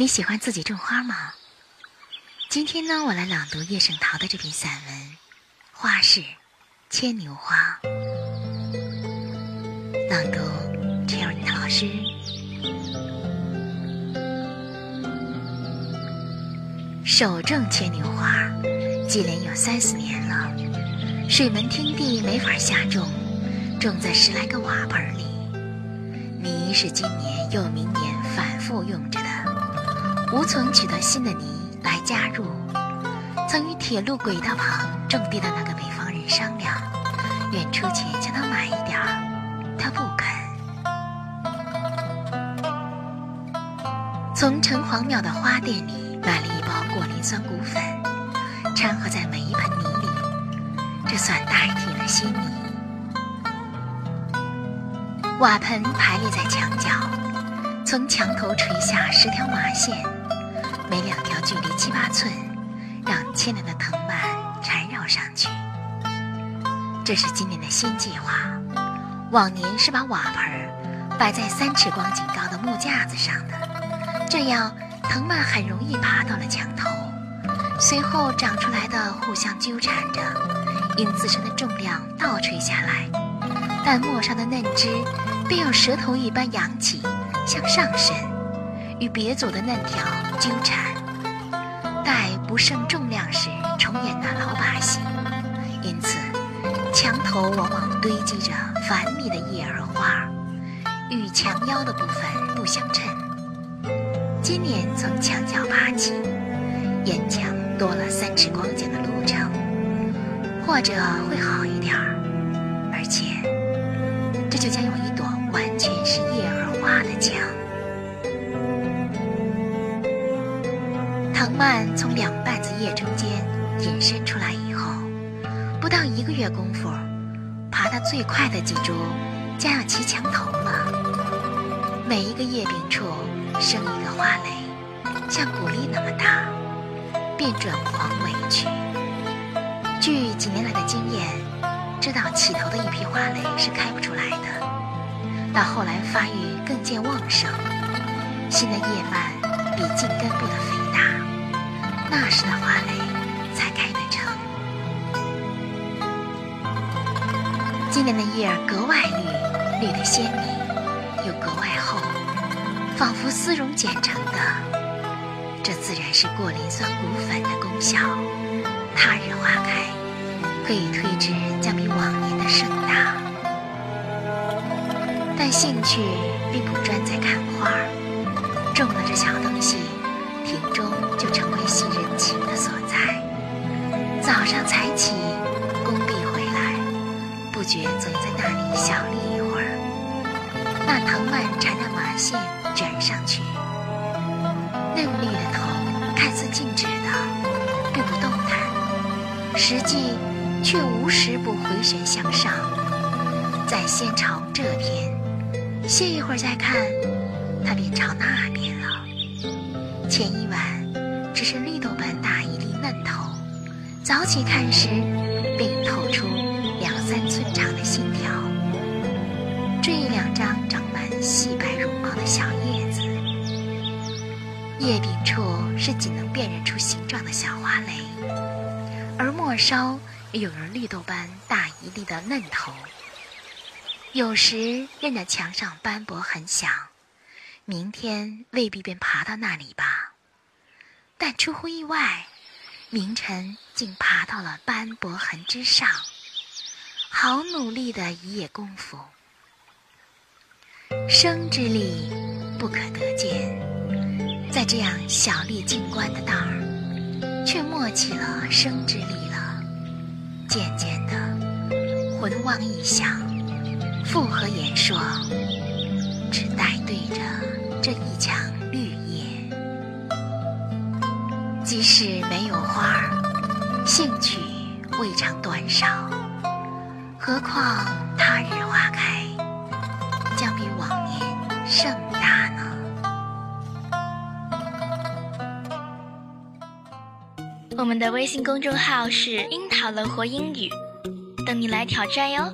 你喜欢自己种花吗？今天呢，我来朗读叶圣陶的这篇散文《花市牵牛花》。朗读 c h e r y 老师。手种牵牛花，接连有三四年了。水门汀地没法下种，种在十来个瓦盆里。泥是今年又明年反复用着的，无从取得新的泥。来加入，曾与铁路轨道旁种地的那个北方人商量，愿出钱向他买一点儿，他不肯。从城隍庙的花店里买了一包过磷酸骨粉，掺和在每一盆泥里，这算代替了新泥。瓦盆排列在墙角，从墙头垂下十条麻线。每两条距离七八寸，让牵连的藤蔓缠绕上去。这是今年的新计划。往年是把瓦盆摆在三尺光景高的木架子上的，这样藤蔓很容易爬到了墙头，随后长出来的互相纠缠着，因自身的重量倒垂下来，但末上的嫩枝便有蛇头一般扬起，向上伸。与别组的嫩条纠缠，待不胜重量时重演那老把戏。因此，墙头往往堆积着繁密的叶儿花，与墙腰的部分不相称。今年从墙角爬起，沿墙多了三尺光景的路程，或者会好一点儿。而且，这就将有一蔓从两瓣子叶中间引伸出来以后，不到一个月功夫，爬得最快的几株将要齐墙头了。每一个叶柄处生一个花蕾，像谷粒那么大，便转黄委屈。据几年来的经验，知道起头的一批花蕾是开不出来的，到后来发育更见旺盛，新的叶蔓比茎根部的肥。那时的花蕾才开得成。今年的叶儿格外绿，绿得鲜明，又格外厚，仿佛丝绒剪成的。这自然是过磷酸骨粉的功效。他日花开，可以推知将比往年的盛大。但兴趣并不专在看花，种了这小东西。庭中情的所在。早上才起，工毕回来，不觉总在那里小立一会儿。那藤蔓缠着麻线卷上去，嫩绿的头看似静止的，并不动弹，实际却无时不回旋向上。再先朝这边，歇一会儿再看，它便朝那边了。前一晚只是绿豆般大一粒嫩头，早起看时，便透出两三寸长的新条，缀两张长满细白绒毛的小叶子。叶柄处是仅能辨认出形状的小花蕾，而末梢有如绿豆般大一粒的嫩头。有时任着墙上斑驳很响。明天未必便爬到那里吧，但出乎意外，明晨竟爬到了斑驳痕之上。好努力的一夜功夫，生之力不可得见，在这样小力静观的当儿，却默起了生之力了。渐渐的，魂妄一想，复合言说，只待对着。这一墙未尝短少。何况他日花开，将比往年盛大呢？我们的微信公众号是“樱桃乐活英语”，等你来挑战哟。